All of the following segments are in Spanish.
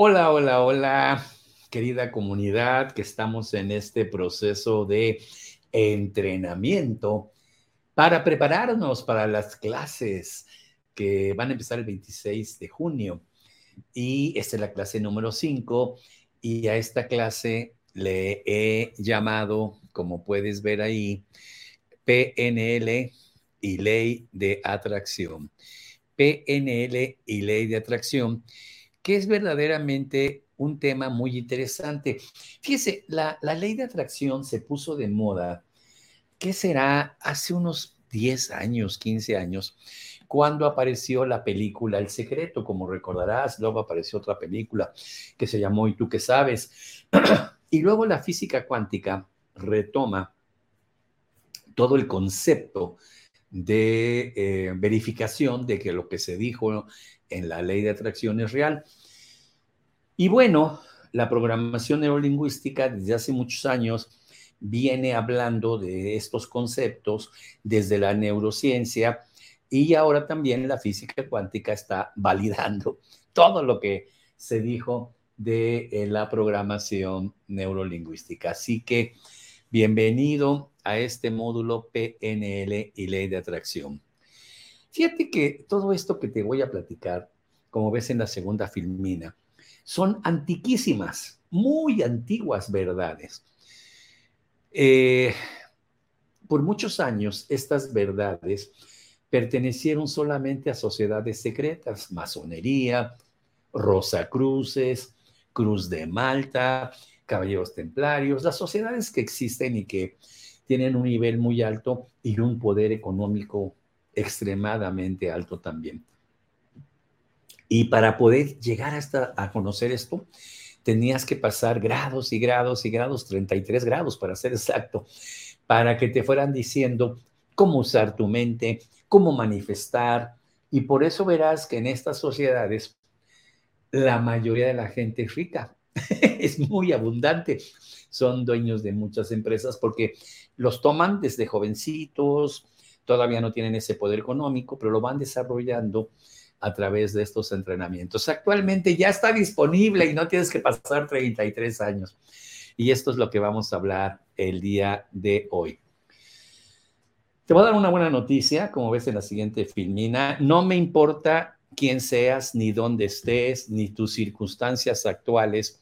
Hola, hola, hola, querida comunidad, que estamos en este proceso de entrenamiento para prepararnos para las clases que van a empezar el 26 de junio. Y esta es la clase número 5 y a esta clase le he llamado, como puedes ver ahí, PNL y ley de atracción. PNL y ley de atracción que es verdaderamente un tema muy interesante. Fíjese, la, ley de atracción se puso de moda, ¿qué será? Hace unos 10 años, 15 años, cuando apareció la película El Secreto, como recordarás, luego apareció otra película que se llamó ¿Y tú qué sabes? y luego la física cuántica retoma todo el concepto de eh, verificación de que lo que se dijo en la ley de atracción es real. Y bueno, la programación neurolingüística desde hace muchos años viene hablando de estos conceptos desde la neurociencia y ahora también la física cuántica está validando todo lo que se dijo de eh, la programación neurolingüística. Así que bienvenido a este módulo PNL y ley de atracción. Fíjate que todo esto que te voy a platicar, como ves en la segunda filmina, son antiquísimas, muy antiguas verdades. Eh, por muchos años, estas verdades pertenecieron solamente a sociedades secretas, masonería, Rosacruces, Cruz de Malta, Caballeros Templarios, las sociedades que existen y que tienen un nivel muy alto y un poder económico extremadamente alto también. Y para poder llegar hasta a conocer esto, tenías que pasar grados y grados y grados, 33 grados para ser exacto, para que te fueran diciendo cómo usar tu mente, cómo manifestar. Y por eso verás que en estas sociedades la mayoría de la gente es rica, es muy abundante. Son dueños de muchas empresas porque los toman desde jovencitos, todavía no tienen ese poder económico, pero lo van desarrollando a través de estos entrenamientos. Actualmente ya está disponible y no tienes que pasar 33 años. Y esto es lo que vamos a hablar el día de hoy. Te voy a dar una buena noticia, como ves en la siguiente filmina. No me importa quién seas, ni dónde estés, ni tus circunstancias actuales.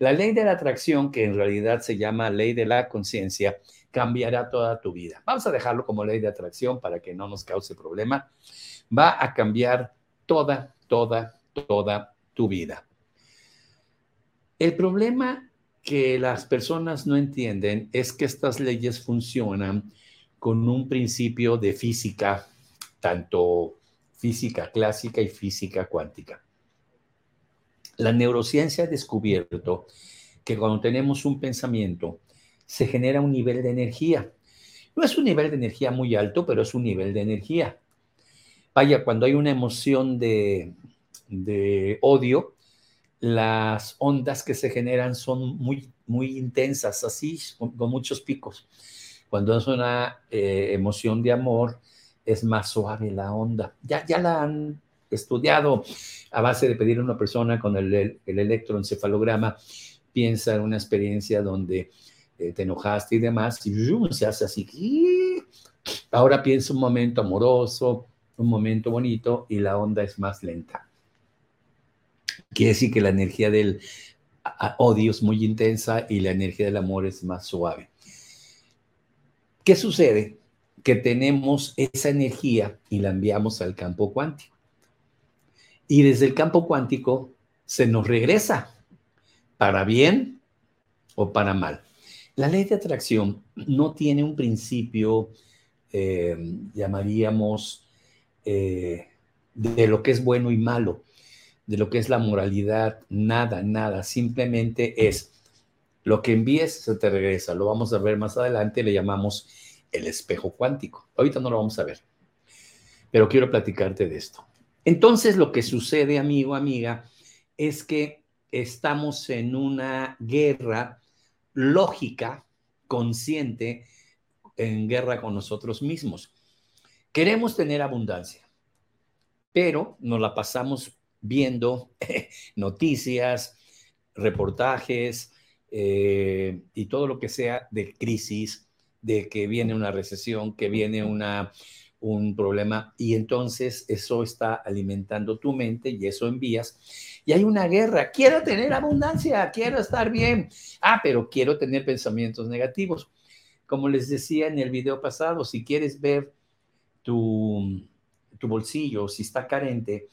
La ley de la atracción, que en realidad se llama ley de la conciencia, cambiará toda tu vida. Vamos a dejarlo como ley de atracción para que no nos cause problema. Va a cambiar toda, toda, toda tu vida. El problema que las personas no entienden es que estas leyes funcionan con un principio de física, tanto física clásica y física cuántica. La neurociencia ha descubierto que cuando tenemos un pensamiento, se genera un nivel de energía. No es un nivel de energía muy alto, pero es un nivel de energía. Vaya, cuando hay una emoción de, odio, las ondas que se generan son muy, muy intensas, así, con, muchos picos. Cuando es una eh, emoción de amor, es más suave la onda. Ya, ya la han estudiado a base de pedir a una persona con el, el electroencefalograma, piensa en una experiencia donde eh, te enojaste y demás, y se hace así. Ahora piensa un momento amoroso, un momento bonito y la onda es más lenta. Quiere decir que la energía del odio es muy intensa y la energía del amor es más suave. ¿Qué sucede? Que tenemos esa energía y la enviamos al campo cuántico. Y desde el campo cuántico se nos regresa, para bien o para mal. La ley de atracción no tiene un principio, eh, llamaríamos, eh, de lo que es bueno y malo, de lo que es la moralidad, nada, nada, simplemente es lo que envíes se te regresa, lo vamos a ver más adelante, le llamamos el espejo cuántico. Ahorita no lo vamos a ver, pero quiero platicarte de esto. Entonces lo que sucede, amigo, amiga, es que estamos en una guerra lógica, consciente, en guerra con nosotros mismos. Queremos tener abundancia, pero nos la pasamos viendo noticias, reportajes eh, y todo lo que sea de crisis, de que viene una recesión, que viene una, un problema, y entonces eso está alimentando tu mente y eso envías. Y hay una guerra, quiero tener abundancia, quiero estar bien, ah, pero quiero tener pensamientos negativos. Como les decía en el video pasado, si quieres ver tu, tu bolsillo, si está carente,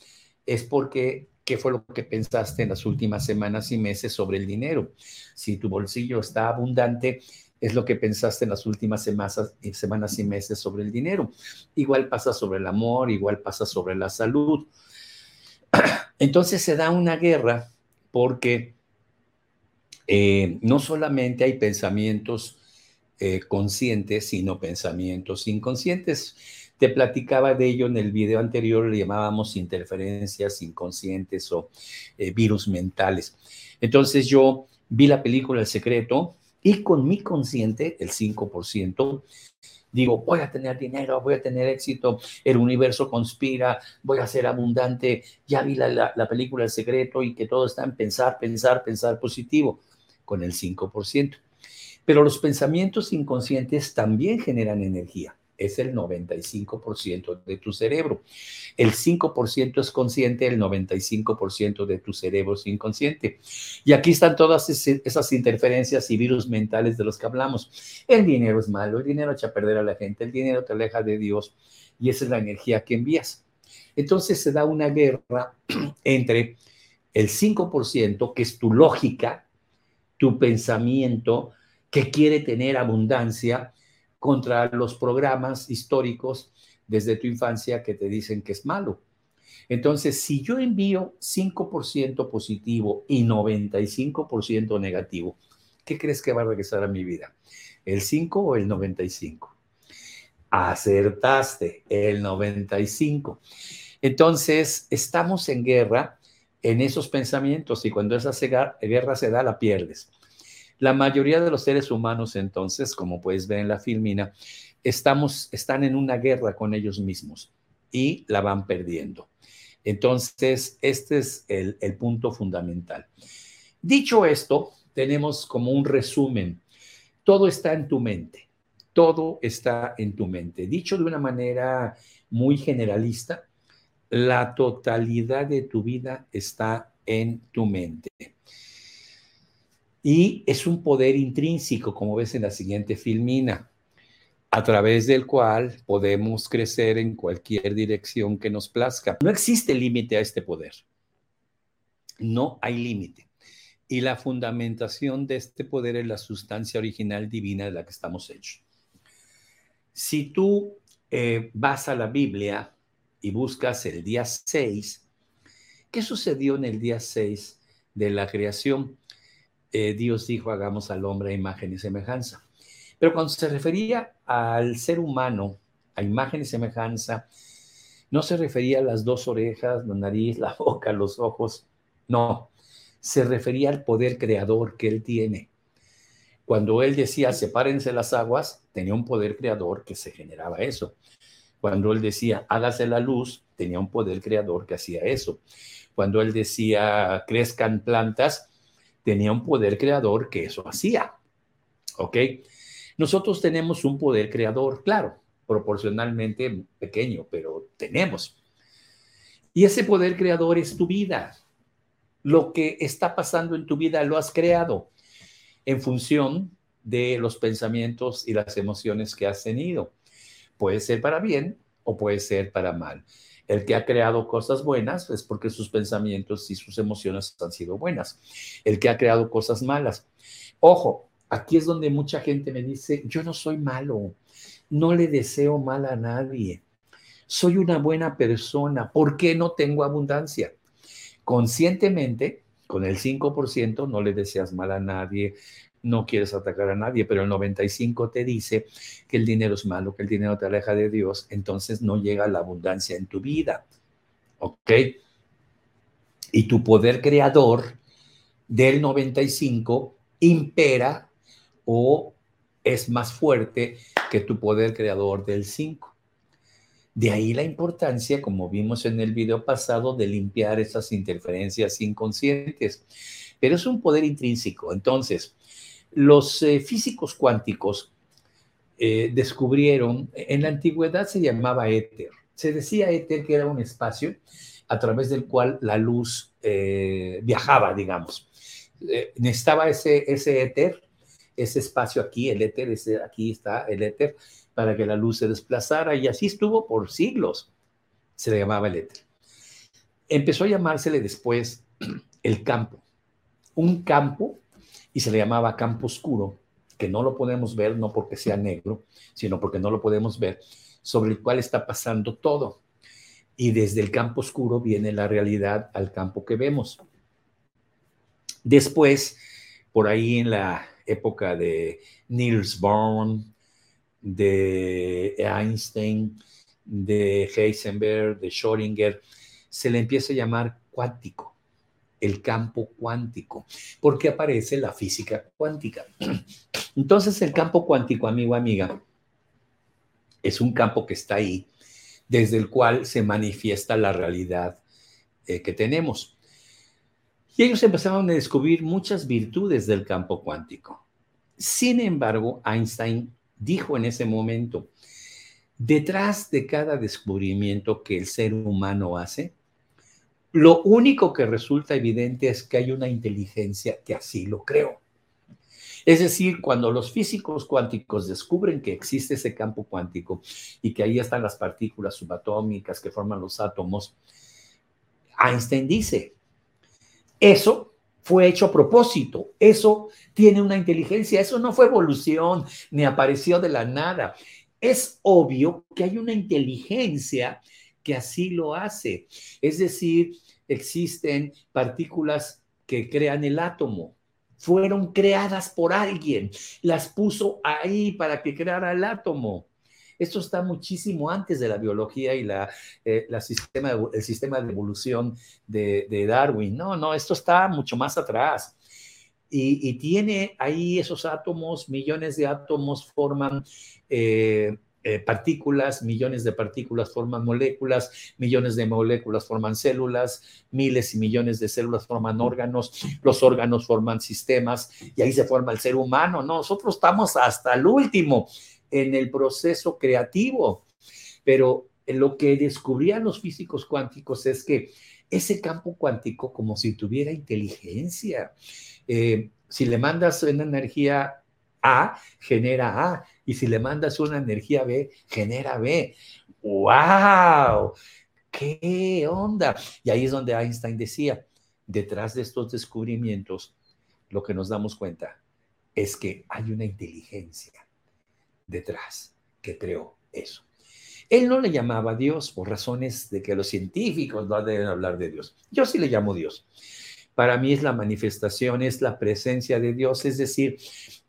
es porque qué fue lo que pensaste en las últimas semanas y meses sobre el dinero. Si tu bolsillo está abundante, es lo que pensaste en las últimas semanas, semanas y meses sobre el dinero. Igual pasa sobre el amor, igual pasa sobre la salud. Entonces se da una guerra porque eh, no solamente hay pensamientos eh, conscientes, sino pensamientos inconscientes. Te platicaba de ello en el video anterior, le llamábamos interferencias inconscientes o eh, virus mentales. Entonces yo vi la película El Secreto y con mi consciente, el 5%, digo, voy a tener dinero, voy a tener éxito, el universo conspira, voy a ser abundante, ya vi la, la película El Secreto y que todo está en pensar, pensar, pensar positivo, con el 5%. Pero los pensamientos inconscientes también generan energía es el 95% de tu cerebro. El 5% es consciente, el 95% de tu cerebro es inconsciente. Y aquí están todas esas interferencias y virus mentales de los que hablamos. El dinero es malo, el dinero echa a perder a la gente, el dinero te aleja de Dios y esa es la energía que envías. Entonces se da una guerra entre el 5%, que es tu lógica, tu pensamiento, que quiere tener abundancia, contra los programas históricos desde tu infancia que te dicen que es malo. Entonces, si yo envío 5% positivo y 95% negativo, ¿qué crees que va a regresar a mi vida? ¿El 5 o el 95? Acertaste, el 95. Entonces, estamos en guerra en esos pensamientos y cuando esa guerra se da, la pierdes. La mayoría de los seres humanos, entonces, como puedes ver en la filmina, estamos, están en una guerra con ellos mismos y la van perdiendo. Entonces, este es el, el punto fundamental. Dicho esto, tenemos como un resumen. Todo está en tu mente. Todo está en tu mente. Dicho de una manera muy generalista, la totalidad de tu vida está en tu mente. Y es un poder intrínseco, como ves en la siguiente filmina, a través del cual podemos crecer en cualquier dirección que nos plazca. No existe límite a este poder. No hay límite. Y la fundamentación de este poder es la sustancia original divina de la que estamos hechos. Si tú eh, vas a la Biblia y buscas el día 6, ¿qué sucedió en el día 6 de la creación? Eh, Dios dijo, hagamos al hombre a imagen y semejanza. Pero cuando se refería al ser humano, a imagen y semejanza, no se refería a las dos orejas, la nariz, la boca, los ojos, no, se refería al poder creador que él tiene. Cuando él decía, sepárense las aguas, tenía un poder creador que se generaba eso. Cuando él decía, hágase la luz, tenía un poder creador que hacía eso. Cuando él decía, crezcan plantas, tenía un poder creador que eso hacía. ¿Ok? Nosotros tenemos un poder creador, claro, proporcionalmente pequeño, pero tenemos. Y ese poder creador es tu vida. Lo que está pasando en tu vida lo has creado en función de los pensamientos y las emociones que has tenido. Puede ser para bien o puede ser para mal. El que ha creado cosas buenas es porque sus pensamientos y sus emociones han sido buenas. El que ha creado cosas malas. Ojo, aquí es donde mucha gente me dice, yo no soy malo, no le deseo mal a nadie, soy una buena persona, ¿por qué no tengo abundancia? Conscientemente, con el 5%, no le deseas mal a nadie, no quieres atacar a nadie, pero el 95 te dice que el dinero es malo, que el dinero te aleja de Dios, entonces no llega la abundancia en tu vida. ¿Ok? Y tu poder creador del 95 impera o es más fuerte que tu poder creador del 5. De ahí la importancia, como vimos en el video pasado, de limpiar esas interferencias inconscientes. Pero es un poder intrínseco. Entonces, los eh, físicos cuánticos eh, descubrieron, en la antigüedad se llamaba éter. Se decía éter que era un espacio a través del cual la luz eh, viajaba, digamos. necesitaba ese, ese éter, ese espacio aquí, el éter, aquí está el éter, para que la luz se desplazara y así estuvo por siglos. Se le llamaba el éter. Empezó a llamársele después el campo. Un campo y se le llamaba campo oscuro, que no lo podemos ver, no porque sea negro, sino porque no lo podemos ver, sobre el cual está pasando todo. Y desde el campo oscuro viene la realidad al campo que vemos. Después, por ahí en la época de Niels Bohr, de Einstein, de Heisenberg, de Schrödinger, se le empieza a llamar cuántico, el campo cuántico, porque aparece la física cuántica. Entonces el campo cuántico, amigo, amiga, es un campo que está ahí, desde el cual se manifiesta la realidad eh, que tenemos. Y ellos empezaron a descubrir muchas virtudes del campo cuántico. Sin embargo, Einstein dijo en ese momento, detrás de cada descubrimiento que el ser humano hace, lo único que resulta evidente es que hay una inteligencia que así lo creó. Es decir, cuando los físicos cuánticos descubren que existe ese campo cuántico y que ahí están las partículas subatómicas que forman los átomos, Einstein dice, eso fue hecho a propósito. Eso tiene una inteligencia, eso no fue evolución ni apareció de la nada. Es obvio que hay una inteligencia que así lo hace. Es decir, existen partículas que crean el átomo. Fueron creadas por alguien, las puso ahí para que creara el átomo. Esto está muchísimo antes de la biología y la, eh, sistema el sistema de evolución de, Darwin. No, no, esto está mucho más atrás. Y, tiene ahí esos átomos, millones de átomos forman eh, eh, partículas, millones de partículas forman moléculas, millones de moléculas forman células, miles y millones de células forman órganos, los órganos forman sistemas y ahí se forma el ser humano. nosotros estamos hasta el último en el proceso creativo. Pero lo que descubrían los físicos cuánticos es que ese campo cuántico, como si tuviera inteligencia, eh, si le mandas una energía A, genera A, y si le mandas una energía B, genera B. ¡Wow! ¿Qué onda? Y ahí es donde Einstein decía, detrás de estos descubrimientos, lo que nos damos cuenta es que hay una inteligencia detrás que creó eso. Él no le llamaba Dios por razones de que los científicos no deben hablar de Dios. Yo sí le llamo Dios. Para mí es la manifestación, es la presencia de Dios. Es decir,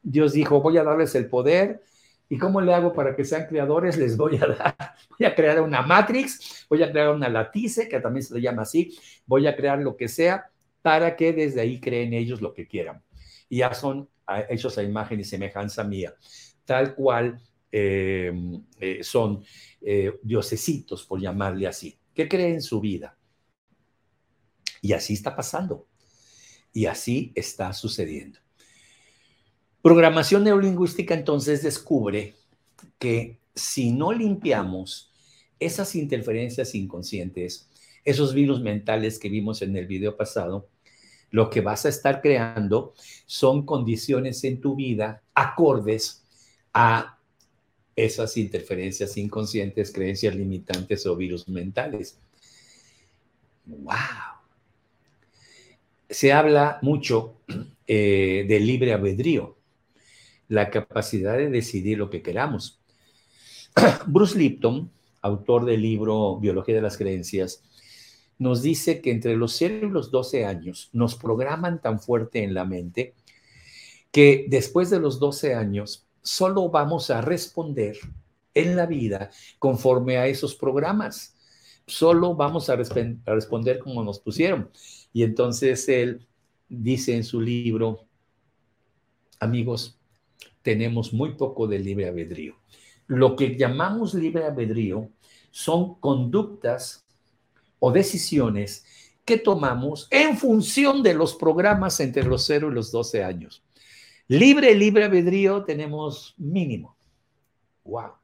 Dios dijo, voy a darles el poder. ¿Y cómo le hago para que sean creadores? Les voy a dar, voy a crear una matrix, voy a crear una latice, que también se le llama así, voy a crear lo que sea para que desde ahí creen ellos lo que quieran. Y ya son hechos a imagen y semejanza mía tal cual em, eh, son eh, diosesitos, por llamarle así, que creen su vida. Y así está pasando. Y así está sucediendo. Programación neurolingüística entonces descubre que si no limpiamos esas interferencias inconscientes, esos virus mentales que vimos en el video pasado, lo que vas a estar creando son condiciones en tu vida acordes a esas interferencias inconscientes, creencias limitantes o virus mentales. ¡Wow! Se habla mucho eh, del libre albedrío, la capacidad de decidir lo que queramos. Bruce Lipton, autor del libro Biología de las Creencias, nos dice que entre los 0 y los 12 años nos programan tan fuerte en la mente que después de los 12 años solo vamos a responder en la vida conforme a esos programas. Solo vamos a, responder como nos pusieron. Y entonces él dice en su libro, amigos, tenemos muy poco de libre albedrío. Lo que llamamos libre albedrío son conductas o decisiones que tomamos en función de los programas entre los 0 y los 12 años. Libre, libre albedrío tenemos mínimo. Wow.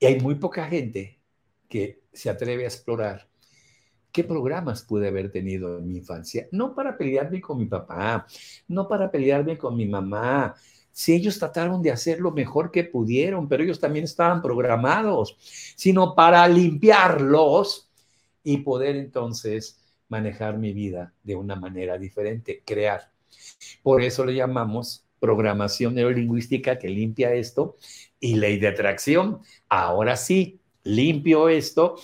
Y hay muy poca gente que se atreve a explorar qué programas pude haber tenido en mi infancia. No para pelearme con mi papá, no para pelearme con mi mamá. Si ellos trataron de hacer lo mejor que pudieron, pero ellos también estaban programados, sino para limpiarlos y poder entonces manejar mi vida de una manera diferente, crear. Por eso le llamamos programación neurolingüística que limpia esto y ley de atracción. Ahora sí, limpio esto,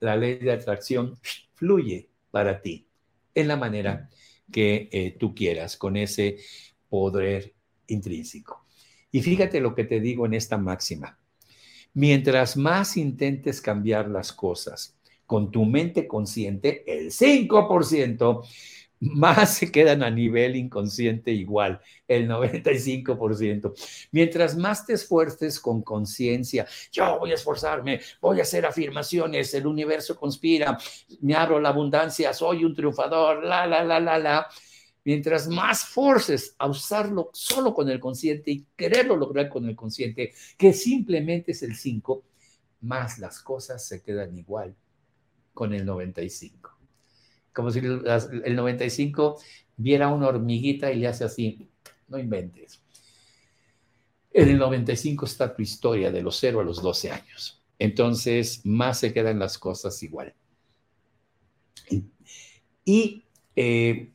la ley de atracción fluye para ti en la manera que eh, tú quieras, con ese poder intrínseco. Y fíjate lo que te digo en esta máxima. Mientras más intentes cambiar las cosas con tu mente consciente, el 5%, más se quedan a nivel inconsciente igual, el 95%. Mientras más te esfuerces con conciencia, yo voy a esforzarme, voy a hacer afirmaciones, el universo conspira, me abro la abundancia, soy un triunfador, la, la, la, la, la. Mientras más forces a usarlo solo con el consciente y quererlo lograr con el consciente, que simplemente es el 5, más las cosas se quedan igual con el 95 como si el 95 viera una hormiguita y le hace así, no inventes. En el 95 está tu historia de los 0 a los 12 años. Entonces, más se quedan las cosas igual. Y eh,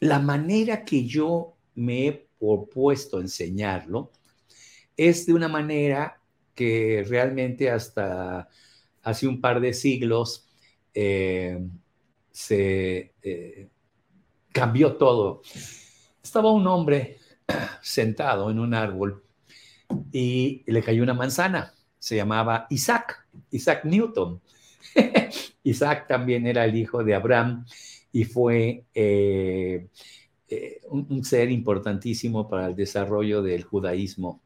la manera que yo me he propuesto enseñarlo es de una manera que realmente hasta hace un par de siglos eh, se eh, cambió todo. Estaba un hombre sentado en un árbol y le cayó una manzana. Se llamaba Isaac, Isaac Newton. Isaac también era el hijo de Abraham y fue eh, eh, un, ser importantísimo para el desarrollo del judaísmo,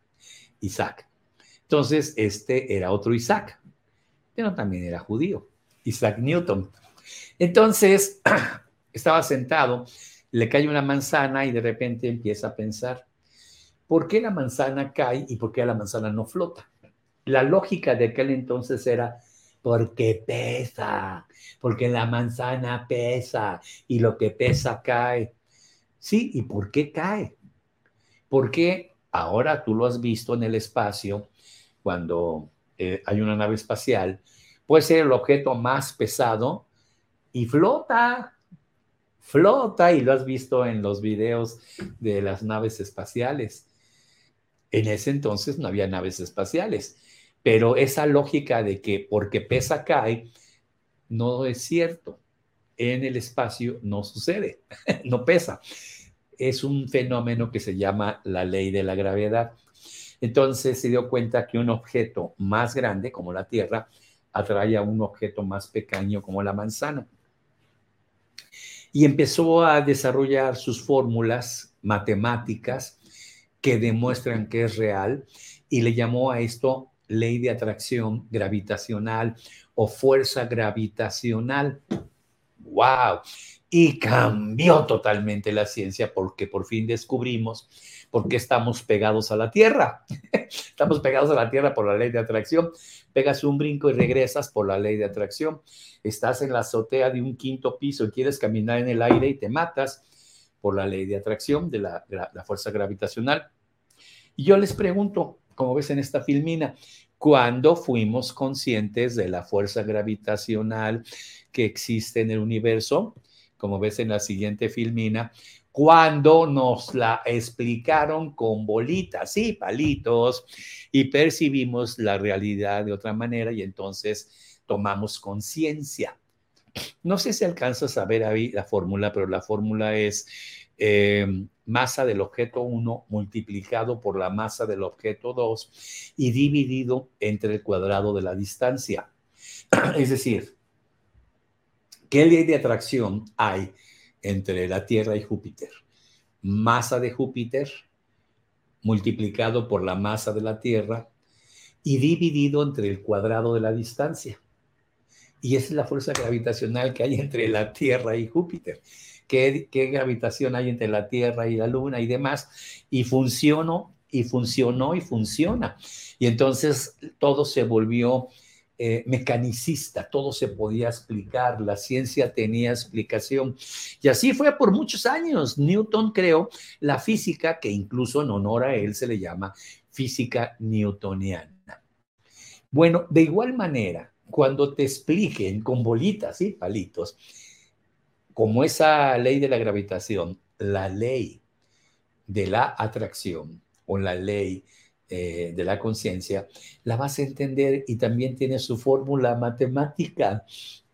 Isaac. Entonces, este era otro Isaac, pero también era judío, Isaac Newton. Entonces, estaba sentado, le cae una manzana y de repente empieza a pensar, ¿por qué la manzana cae y por qué la manzana no flota? La lógica de aquel entonces era, porque pesa, porque la manzana pesa y lo que pesa cae. Sí, ¿y por qué cae? Porque ahora tú lo has visto en el espacio, cuando eh, hay una nave espacial, puede ser el objeto más pesado y flota, flota, y lo has visto en los videos de las naves espaciales. En ese entonces no había naves espaciales, pero esa lógica de que porque pesa cae, no es cierto. En el espacio no sucede, no pesa. Es un fenómeno que se llama la ley de la gravedad. Entonces se dio cuenta que un objeto más grande, como la Tierra, atrae a un objeto más pequeño, como la manzana y empezó a desarrollar sus fórmulas matemáticas que demuestran que es real y le llamó a esto ley de atracción gravitacional o fuerza gravitacional. ¡Wow! Y cambió totalmente la ciencia porque por fin descubrimos por qué estamos pegados a la Tierra. estamos pegados a la Tierra por la ley de atracción. Pegas un brinco y regresas por la ley de atracción estás en la azotea de un quinto piso y quieres caminar en el aire y te matas por la ley de atracción de la, fuerza gravitacional. Y yo les pregunto, como ves en esta filmina, ¿cuándo fuimos conscientes de la fuerza gravitacional que existe en el universo? Como ves en la siguiente filmina, cuando nos la explicaron con bolitas y palitos y percibimos la realidad de otra manera y entonces tomamos conciencia. No sé si alcanzas a ver ahí la fórmula, pero la fórmula es eh, masa del objeto 1 multiplicado por la masa del objeto 2 y dividido entre el cuadrado de la distancia. Es decir, ¿qué ley de atracción hay entre la Tierra y Júpiter? Masa de Júpiter multiplicado por la masa de la Tierra y dividido entre el cuadrado de la distancia. Y esa es la fuerza gravitacional que hay entre la Tierra y Júpiter. ¿Qué, qué gravitación hay entre la Tierra y la Luna y demás? Y funcionó, y funcionó, y funciona. Y entonces todo se volvió eh, mecanicista, todo se podía explicar, la ciencia tenía explicación. Y así fue por muchos años. Newton creó la física, que incluso en honor a él se le llama física newtoniana. Bueno, de igual manera, cuando te expliquen con bolitas y palitos, como esa ley de la gravitación, la ley de la atracción o la ley eh, de la conciencia, la vas a entender y también tiene su fórmula matemática.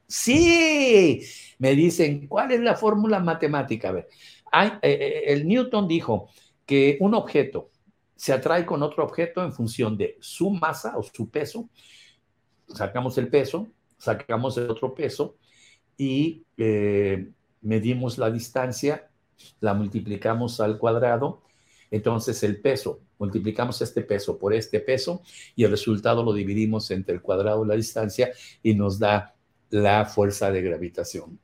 Sí, me dicen, ¿cuál es la fórmula matemática? A ver, hay, eh, eh, el Newton dijo que un objeto se atrae con otro objeto en función de su masa o su peso. Sacamos el peso, sacamos el otro peso y medimos la distancia, la multiplicamos al cuadrado. Entonces el peso multiplicamos este peso por este peso y el resultado lo dividimos entre el cuadrado de la distancia y nos da la fuerza de gravitación.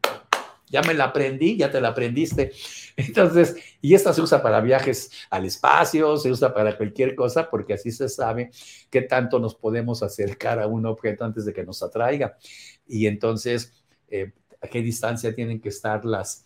Ya me la aprendí, ya te la aprendiste. Entonces, y esta se usa para viajes al espacio, se usa para cualquier cosa, porque así se sabe qué tanto nos podemos acercar a un objeto antes de que nos atraiga. Y entonces, eh, a qué distancia tienen que estar las,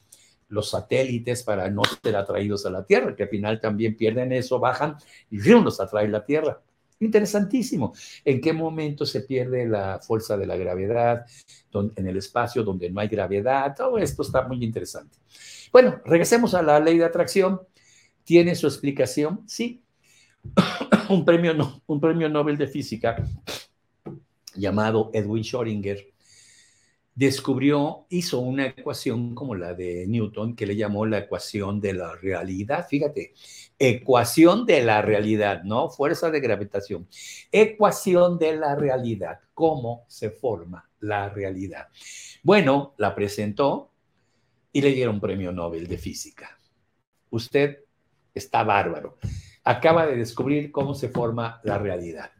los satélites para no ser atraídos a la Tierra, que al final también pierden eso, bajan y los atrae la Tierra. Interesantísimo. ¿En qué momento se pierde la fuerza de la gravedad en el espacio donde no hay gravedad? Todo esto está muy interesante. Bueno, regresemos a la ley de atracción. ¿Tiene su explicación? Sí. un, premio, un premio Nobel de Física llamado Edwin Schrödinger descubrió, hizo una ecuación como la de Newton que le llamó la ecuación de la realidad. Fíjate, ecuación de la realidad, ¿no? Fuerza de gravitación. Ecuación de la realidad. ¿Cómo se forma la realidad? Bueno, la presentó y le dieron premio Nobel de Física. Usted está bárbaro. Acaba de descubrir cómo se forma la realidad.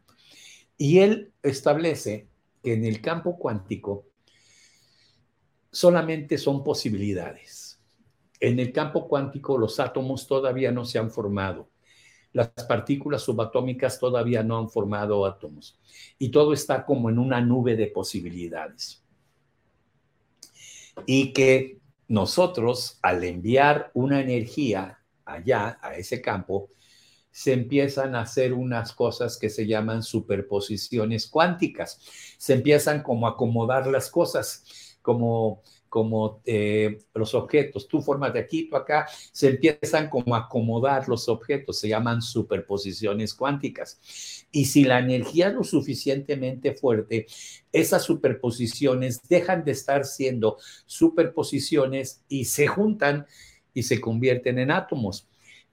Y él establece que en el campo cuántico solamente son posibilidades. En el campo cuántico los átomos todavía no se han formado. Las partículas subatómicas todavía no han formado átomos. Y todo está como en una nube de posibilidades. Y que nosotros, al enviar una energía allá, a ese campo, se empiezan a hacer unas cosas que se llaman superposiciones cuánticas. Se empiezan como a acomodar las cosas como, como eh, los objetos, tú formas de aquí, tú acá, se empiezan como a acomodar los objetos, se llaman superposiciones cuánticas. Y si la energía es lo suficientemente fuerte, esas superposiciones dejan de estar siendo superposiciones y se juntan y se convierten en átomos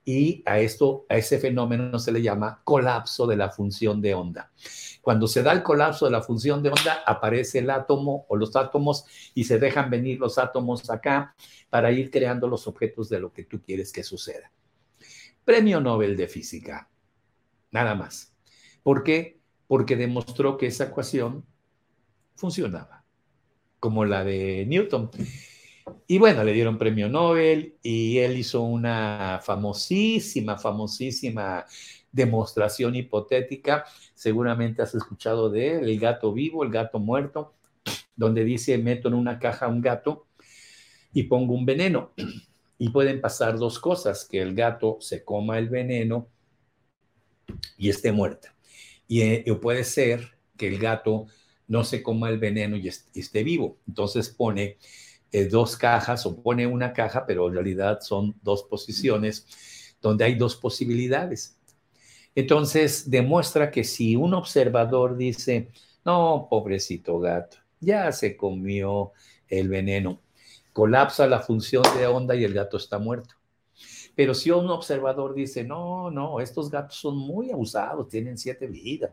y a esto, a ese fenómeno se le llama colapso de la función de onda. Cuando se da el colapso de la función de onda, aparece el átomo o los átomos y se dejan venir los átomos acá para ir creando los objetos de lo que tú quieres que suceda. Premio Nobel de Física, nada más. ¿Por qué? Porque demostró que esa ecuación funcionaba, como la de Newton. Y bueno, le dieron premio Nobel y él hizo una famosísima, famosísima demostración hipotética. Seguramente has escuchado de él, el gato vivo, el gato muerto, donde dice, meto en una caja un gato y pongo un veneno. Y pueden pasar dos cosas, que el gato se coma el veneno y esté muerta. Y, eh, puede ser que el gato no se coma el veneno y esté vivo. Entonces pone eh, dos cajas o pone una caja, pero en realidad son dos posiciones donde hay dos posibilidades. Entonces demuestra que si un observador dice, no, pobrecito gato, ya se comió el veneno, colapsa la función de onda y el gato está muerto. Pero si un observador dice, no, no, estos gatos son muy abusados, tienen siete vidas,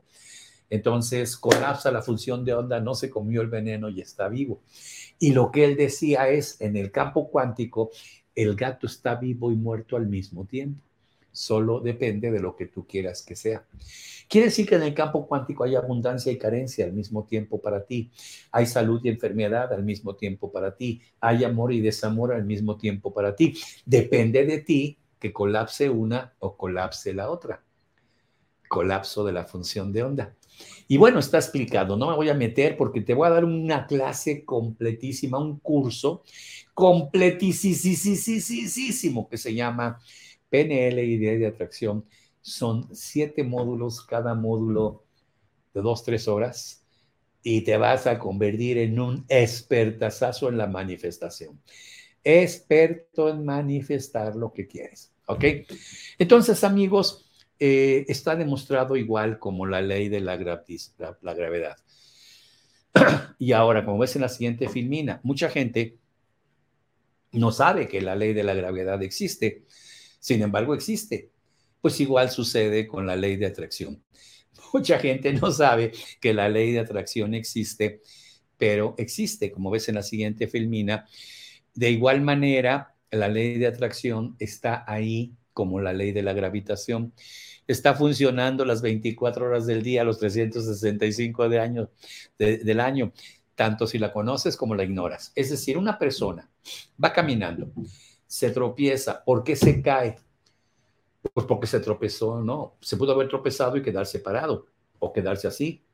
entonces colapsa la función de onda, no se comió el veneno y está vivo. Y lo que él decía es, en el campo cuántico, el gato está vivo y muerto al mismo tiempo. solo depende de lo que tú quieras que sea. Quiere decir que en el campo cuántico hay abundancia y carencia al mismo tiempo para ti. Hay salud y enfermedad al mismo tiempo para ti. Hay amor y desamor al mismo tiempo para ti. Depende de ti que colapse una o colapse la otra. Colapso de la función de onda. Y bueno, está explicado, no me voy a meter porque te voy a dar una clase completísima, un curso completísimo que se llama PNL y Idea de Atracción. Son siete módulos, cada módulo de dos, tres horas, y te vas a convertir en un expertazazo en la manifestación. Experto en manifestar lo que quieres. ¿Ok? Entonces, amigos, eh, está demostrado igual como la ley de la, la gravedad. y ahora, como ves en la siguiente filmina, mucha gente no sabe que la ley de la gravedad existe sin embargo, existe. Pues igual sucede con la ley de atracción. Mucha gente no sabe que la ley de atracción existe, pero existe, como ves en la siguiente filmina. De igual manera, la ley de atracción está ahí como la ley de la gravitación. Está funcionando las 24 horas del día, los 365 de año, del año, tanto si la conoces como la ignoras. Es decir, una persona va caminando se tropieza. ¿Por qué se cae? Pues porque se tropezó, ¿no? Se pudo haber tropezado y quedarse parado o quedarse así,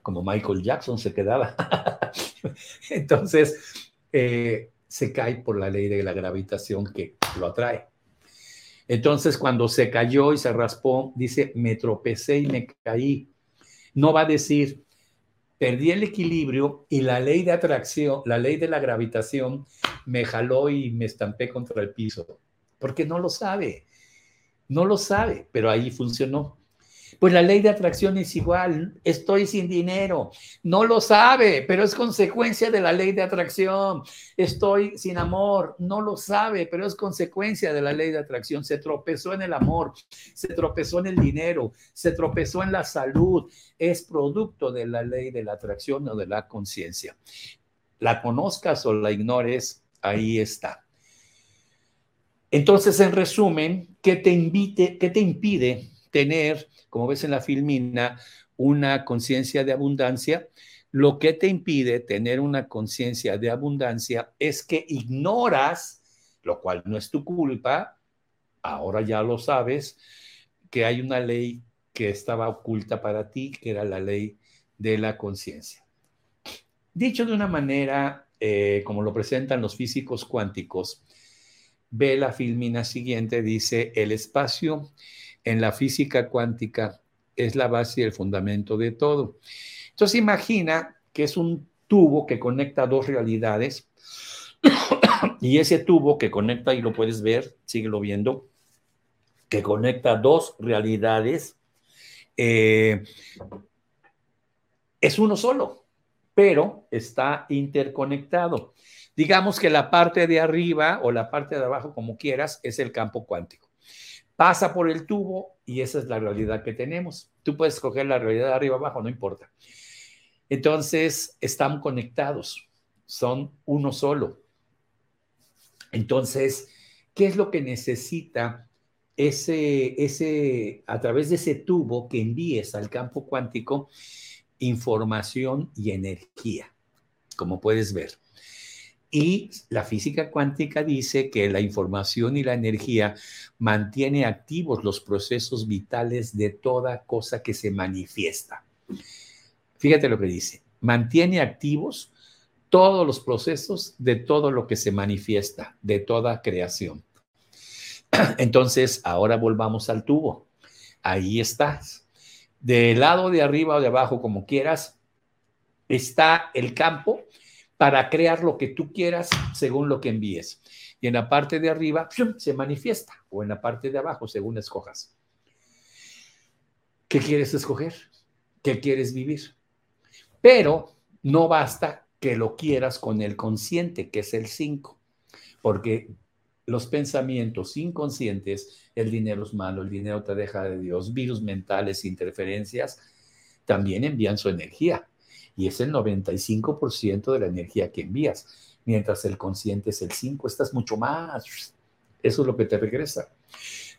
como Michael Jackson se quedaba. Entonces, eh, se cae por la ley de la gravitación que lo atrae. Entonces, cuando se cayó y se raspó, dice, me tropecé y me caí. No va a decir, perdí el equilibrio y la ley de atracción, la ley de la gravitación me jaló y me estampé contra el piso, porque no lo sabe, no lo sabe, pero ahí funcionó. Pues la ley de atracción es igual, estoy sin dinero, no lo sabe, pero es consecuencia de la ley de atracción. Estoy sin amor, no lo sabe, pero es consecuencia de la ley de atracción. Se tropezó en el amor, se tropezó en el dinero, se tropezó en la salud, es producto de la ley de la atracción o de la conciencia. La conozcas o la ignores, ahí está. Entonces, en resumen, ¿qué te, invite, qué te impide tener, como ves en la filmina, una conciencia de abundancia? Lo que te impide tener una conciencia de abundancia es que ignoras, lo cual no es tu culpa, ahora ya lo sabes, que hay una ley que estaba oculta para ti, que era la ley de la conciencia. Dicho de una manera eh, como lo presentan los físicos cuánticos, ve la filmina siguiente, dice, el espacio en la física cuántica es la base y el fundamento de todo. Entonces imagina que es un tubo que conecta dos realidades y ese tubo que conecta, y lo puedes ver, síguelo viendo, que conecta dos realidades, eh, es uno solo pero está interconectado. Digamos que la parte de arriba o la parte de abajo, como quieras, es el campo cuántico. Pasa por el tubo y esa es la realidad que tenemos. Tú puedes escoger la realidad de arriba abajo, no importa. Entonces, están conectados, son uno solo. Entonces, ¿qué es lo que necesita ese, ese, a través de ese tubo que envíes al campo cuántico? información y energía, como puedes ver. Y la física cuántica dice que la información y la energía mantiene activos los procesos vitales de toda cosa que se manifiesta. Fíjate lo que dice, mantiene activos todos los procesos de todo lo que se manifiesta, de toda creación. Entonces, ahora volvamos al tubo. Ahí estás del lado de arriba o de abajo, como quieras, está el campo para crear lo que tú quieras según lo que envíes. Y en la parte de arriba se manifiesta, o en la parte de abajo, según escojas. ¿Qué quieres escoger? ¿Qué quieres vivir? Pero no basta que lo quieras con el consciente, que es el 5, porque los pensamientos inconscientes, el dinero es malo, el dinero te deja de Dios, virus mentales, interferencias, también envían su energía. Y es el 95% de la energía que envías, mientras el consciente es el 5, estás mucho más. Eso es lo que te regresa.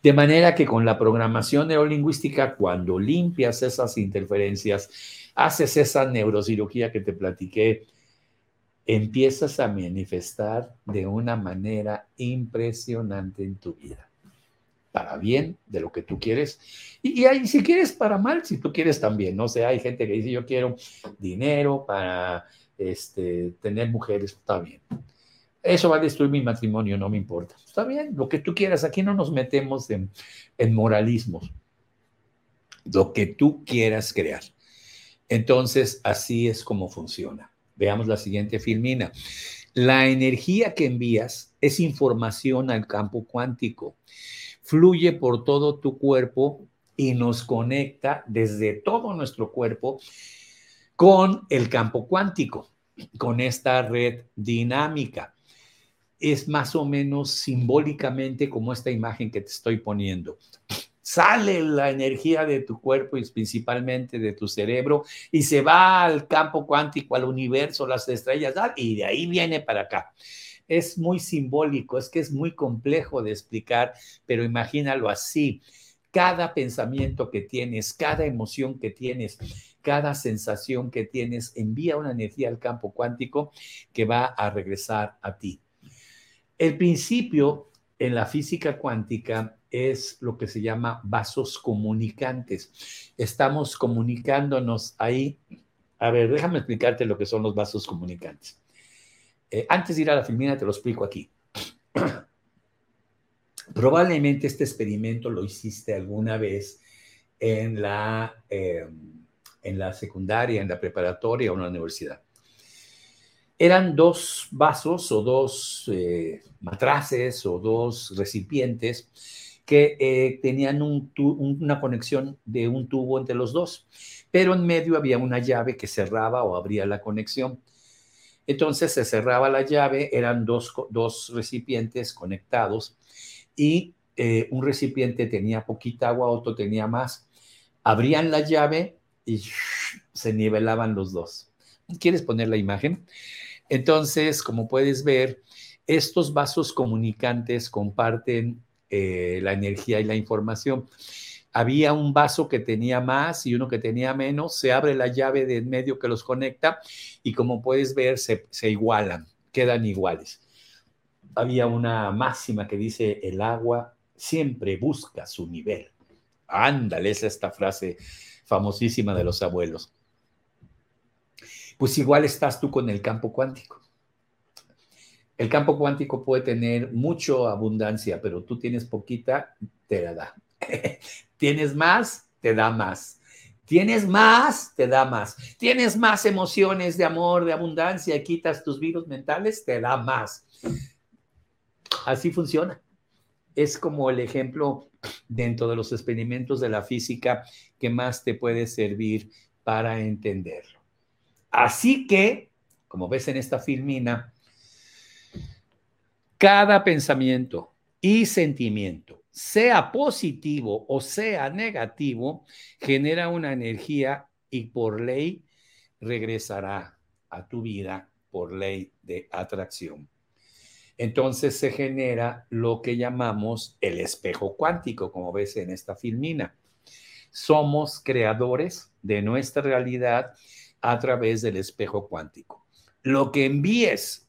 De manera que con la programación neurolingüística, cuando limpias esas interferencias, haces esa neurocirugía que te platiqué, empiezas a manifestar de una manera impresionante en tu vida. Para bien, de lo que tú quieres. Y, si quieres para mal, si tú quieres también. No sé, hay gente que dice, yo quiero dinero para este, tener mujeres, está bien. Eso va a destruir mi matrimonio, no me importa. Está bien, lo que tú quieras. Aquí no nos metemos en, en moralismos. Lo que tú quieras crear. Entonces, así es como funciona. Veamos la siguiente filmina. La energía que envías es información al campo cuántico. Fluye por todo tu cuerpo y nos conecta desde todo nuestro cuerpo con el campo cuántico, con esta red dinámica es más o menos simbólicamente como esta imagen que te estoy poniendo. Sale la energía de tu cuerpo y principalmente de tu cerebro y se va al campo cuántico, al universo, las estrellas, y de ahí viene para acá. Es muy simbólico, es que es muy complejo de explicar, pero imagínalo así. Cada pensamiento que tienes, cada emoción que tienes, cada sensación que tienes envía una energía al campo cuántico que va a regresar a ti. El principio en la física cuántica es lo que se llama vasos comunicantes. Estamos comunicándonos ahí. A ver, déjame explicarte lo que son los vasos comunicantes. Eh, antes de ir a la filmina, te lo explico aquí. Probablemente este experimento lo hiciste alguna vez en la, eh, en la secundaria, en la preparatoria o en la universidad eran dos vasos o dos eh, matraces o dos recipientes que eh, tenían una conexión de un tubo entre los dos, pero en medio había una llave que cerraba o abría la conexión. Entonces se cerraba la llave, eran dos, dos recipientes conectados y eh, un recipiente tenía poquita agua, otro tenía más. Abrían la llave y se nivelaban los dos. ¿Quieres poner la imagen? Entonces, como puedes ver, estos vasos comunicantes comparten eh, la energía y la información. Había un vaso que tenía más y uno que tenía menos, se abre la llave de en medio que los conecta y como puedes ver, se, igualan, quedan iguales. Había una máxima que dice, el agua siempre busca su nivel. Ándale, es esta frase famosísima de los abuelos pues igual estás tú con el campo cuántico. El campo cuántico puede tener mucha abundancia, pero tú tienes poquita, te la da. tienes más, te da más. Tienes más, te da más. Tienes más emociones de amor, de abundancia, quitas tus virus mentales, te da más. Así funciona. Es como el ejemplo dentro de los experimentos de la física que más te puede servir para entenderlo. Así que, como ves en esta filmina, cada pensamiento y sentimiento, sea positivo o sea negativo, genera una energía y por ley regresará a tu vida por ley de atracción. Entonces se genera lo que llamamos el espejo cuántico, como ves en esta filmina. Somos creadores de nuestra realidad a través del espejo cuántico. Lo que envíes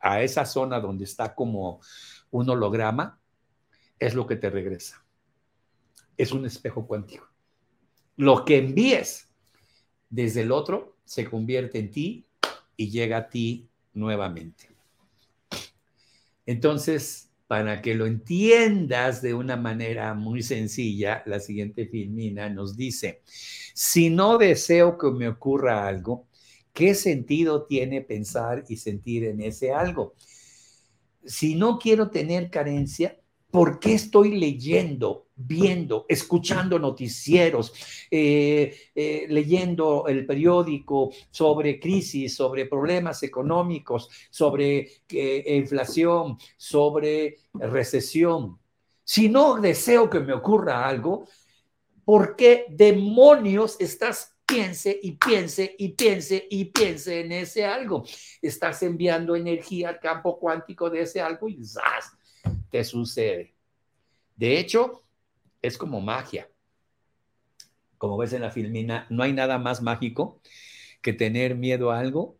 a esa zona donde está como un holograma es lo que te regresa. Es un espejo cuántico. Lo que envíes desde el otro se convierte en ti y llega a ti nuevamente. Entonces, para que lo entiendas de una manera muy sencilla, la siguiente filmina nos dice, si no deseo que me ocurra algo, ¿qué sentido tiene pensar y sentir en ese algo? Si no quiero tener carencia, ¿por qué estoy leyendo, viendo, escuchando noticieros, eh, eh, leyendo el periódico sobre crisis, sobre problemas económicos, sobre eh, inflación, sobre recesión? Si no deseo que me ocurra algo, ¿por qué demonios estás piense y piense y piense y piense en ese algo? Estás enviando energía al campo cuántico de ese algo y ¡zas! Te sucede. De hecho, es como magia. Como ves en la filmina, no hay nada más mágico que tener miedo a algo,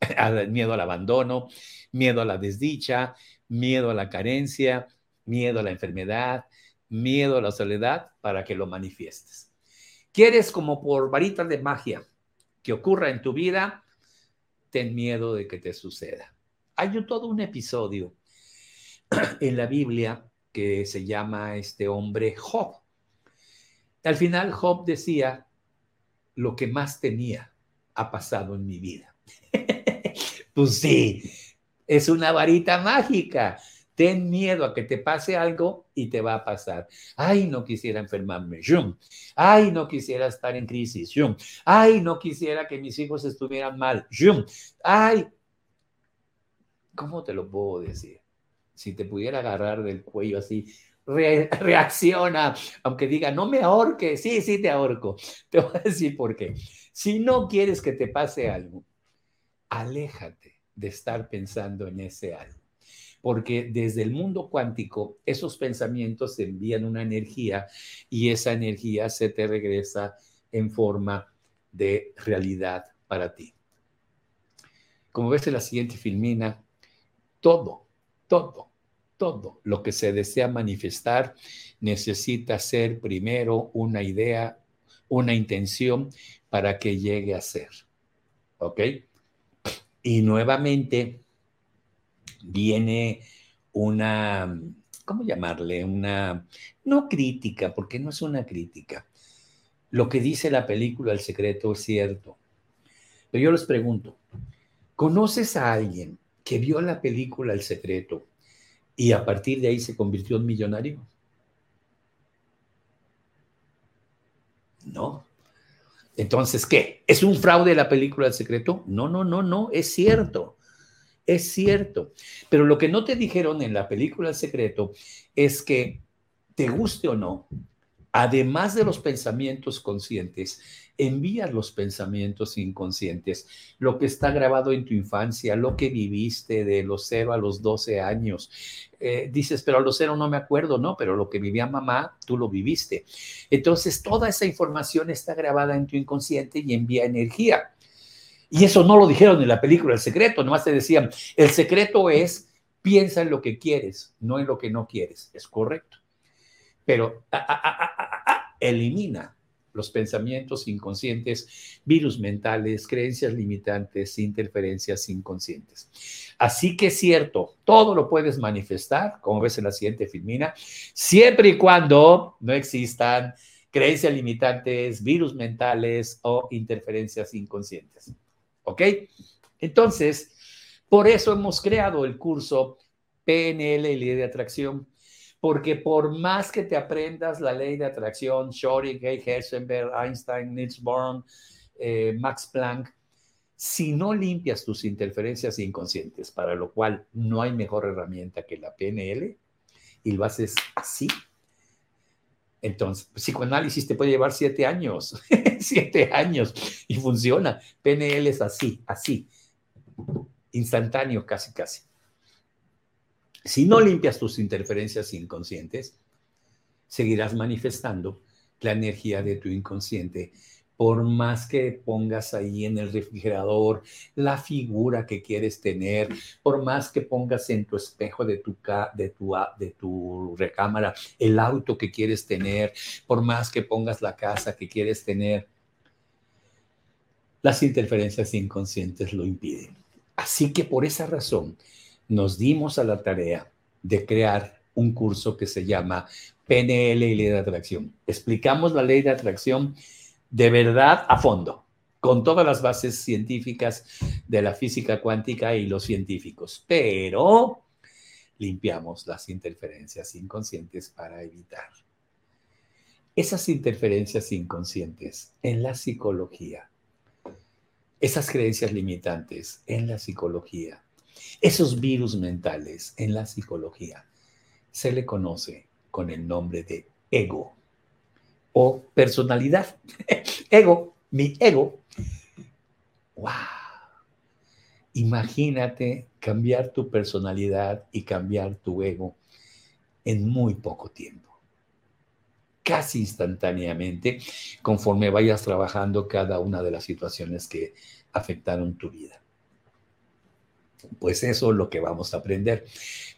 miedo al abandono, miedo a la desdicha, miedo a la carencia, miedo a la enfermedad, miedo a la soledad para que lo manifiestes. ¿Quieres como por varitas de magia que ocurra en tu vida? Ten miedo de que te suceda. Hay todo un episodio en la Biblia que se llama este hombre Job. Al final Job decía, lo que más tenía ha pasado en mi vida. pues sí, es una varita mágica. Ten miedo a que te pase algo y te va a pasar. Ay, no quisiera enfermarme. Ay, no quisiera estar en crisis. Ay, no quisiera que mis hijos estuvieran mal. Ay, ¿cómo te lo puedo decir? Si te pudiera agarrar del cuello así, reacciona, aunque diga, no me ahorque, sí, sí te ahorco. Te voy a decir por qué. Si no quieres que te pase algo, aléjate de estar pensando en ese algo. Porque desde el mundo cuántico, esos pensamientos envían una energía y esa energía se te regresa en forma de realidad para ti. Como ves en la siguiente filmina, todo, todo, todo lo que se desea manifestar necesita ser primero una idea, una intención para que llegue a ser. ¿Ok? Y nuevamente viene una, ¿cómo llamarle? Una, no crítica, porque no es una crítica. Lo que dice la película El secreto es cierto. Pero yo les pregunto, ¿conoces a alguien que vio la película El secreto y a partir de ahí se convirtió en millonario? No. Entonces, ¿qué? ¿Es un fraude la película El secreto? No, no, no, no, es cierto. Es cierto. Pero lo que no te dijeron en la película El secreto es que, te guste o no, además de los pensamientos conscientes, envías los pensamientos inconscientes, lo que está grabado en tu infancia, lo que viviste de los 0 a los 12 años. Eh, dices, pero a los 0 no me acuerdo, no, pero lo que vivía mamá, tú lo viviste. Entonces, toda esa información está grabada en tu inconsciente y envía energía. Y eso no lo dijeron en la película El Secreto, nomás te decían, el secreto es, piensa en lo que quieres, no en lo que no quieres. Es correcto. Pero elimina los pensamientos inconscientes, virus mentales, creencias limitantes, interferencias inconscientes. Así que es cierto, todo lo puedes manifestar, como ves en la siguiente filmina, siempre y cuando no existan creencias limitantes, virus mentales o interferencias inconscientes. ¿Ok? Entonces, por eso hemos creado el curso PNL y Ley de Atracción porque por más que te aprendas la ley de atracción, Schrödinger, Heisenberg, Einstein, Niels Bohr, eh, Max Planck, si no limpias tus interferencias inconscientes, para lo cual no hay mejor herramienta que la PNL, y lo haces así, entonces, psicoanálisis te puede llevar siete años, siete años, y funciona. PNL es así, así, instantáneo casi, casi. Si no limpias tus interferencias inconscientes, seguirás manifestando la energía de tu inconsciente. Por más que pongas ahí en el refrigerador la figura que quieres tener, por más que pongas en tu espejo de tu, de tu, de tu recámara el auto que quieres tener, por más que pongas la casa que quieres tener, las interferencias inconscientes lo impiden. Así que por esa razón, nos dimos a la tarea de crear un curso que se llama PNL y ley de atracción. Explicamos la ley de atracción de verdad a fondo, con todas las bases científicas de la física cuántica y los científicos, pero limpiamos las interferencias inconscientes para evitar. Esas interferencias inconscientes en la psicología, esas creencias limitantes en la psicología, esos virus mentales en la psicología se le conoce con el nombre de ego o personalidad. ego, mi ego. ¡Wow! Imagínate cambiar tu personalidad y cambiar tu ego en muy poco tiempo. casi instantáneamente conforme vayas trabajando cada una de las situaciones que afectaron tu vida. Pues eso es lo que vamos a aprender.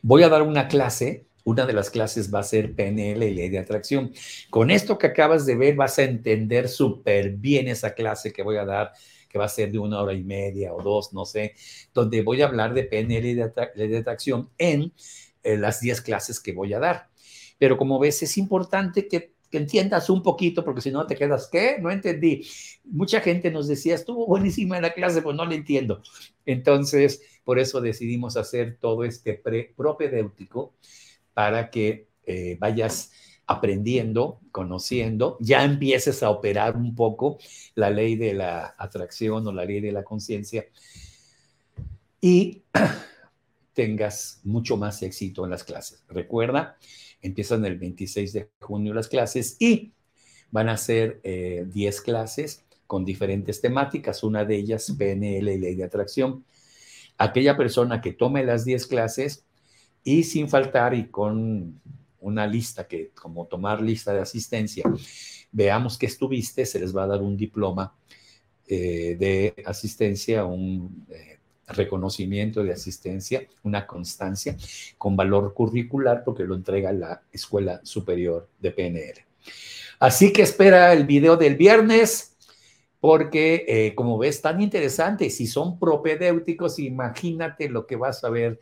Voy a dar una clase una de las clases va a ser PNL y ley de atracción. Con esto que acabas de ver vas a entender súper bien esa clase que voy a dar, que va a ser de una hora y media o dos, no sé, donde voy a hablar de PNL y de ley de atracción en eh, las 10 clases que voy a dar. Pero como ves, es importante que que entiendas un poquito, porque si no te quedas, ¿qué? No entendí. Mucha gente nos decía, estuvo buenísima en la clase, pues no le entiendo. Entonces, por eso decidimos hacer todo este pre propedéutico para que eh, vayas aprendiendo, conociendo, ya empieces a operar un poco la ley de la atracción o la ley de la conciencia y tengas mucho más éxito en las clases. Recuerda, empiezan el 26 de junio las clases y van a ser 10 eh, clases con diferentes temáticas, una de ellas PNL y ley de atracción. Aquella persona que tome las 10 clases y sin faltar y con una lista que como tomar lista de asistencia, veamos que estuviste, se les va a dar un diploma eh, de asistencia, un eh, reconocimiento de asistencia, una constancia con valor curricular porque lo entrega la Escuela Superior de PNL. Así que espera el video del viernes porque eh, como ves, tan interesante. Si son propedéuticos, imagínate lo que vas a ver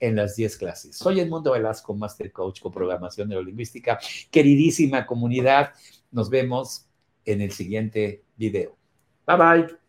en las 10 clases. Soy Edmundo Velasco, Master Coach con Programación Neurolingüística. Queridísima comunidad, nos vemos en el siguiente video. Bye bye.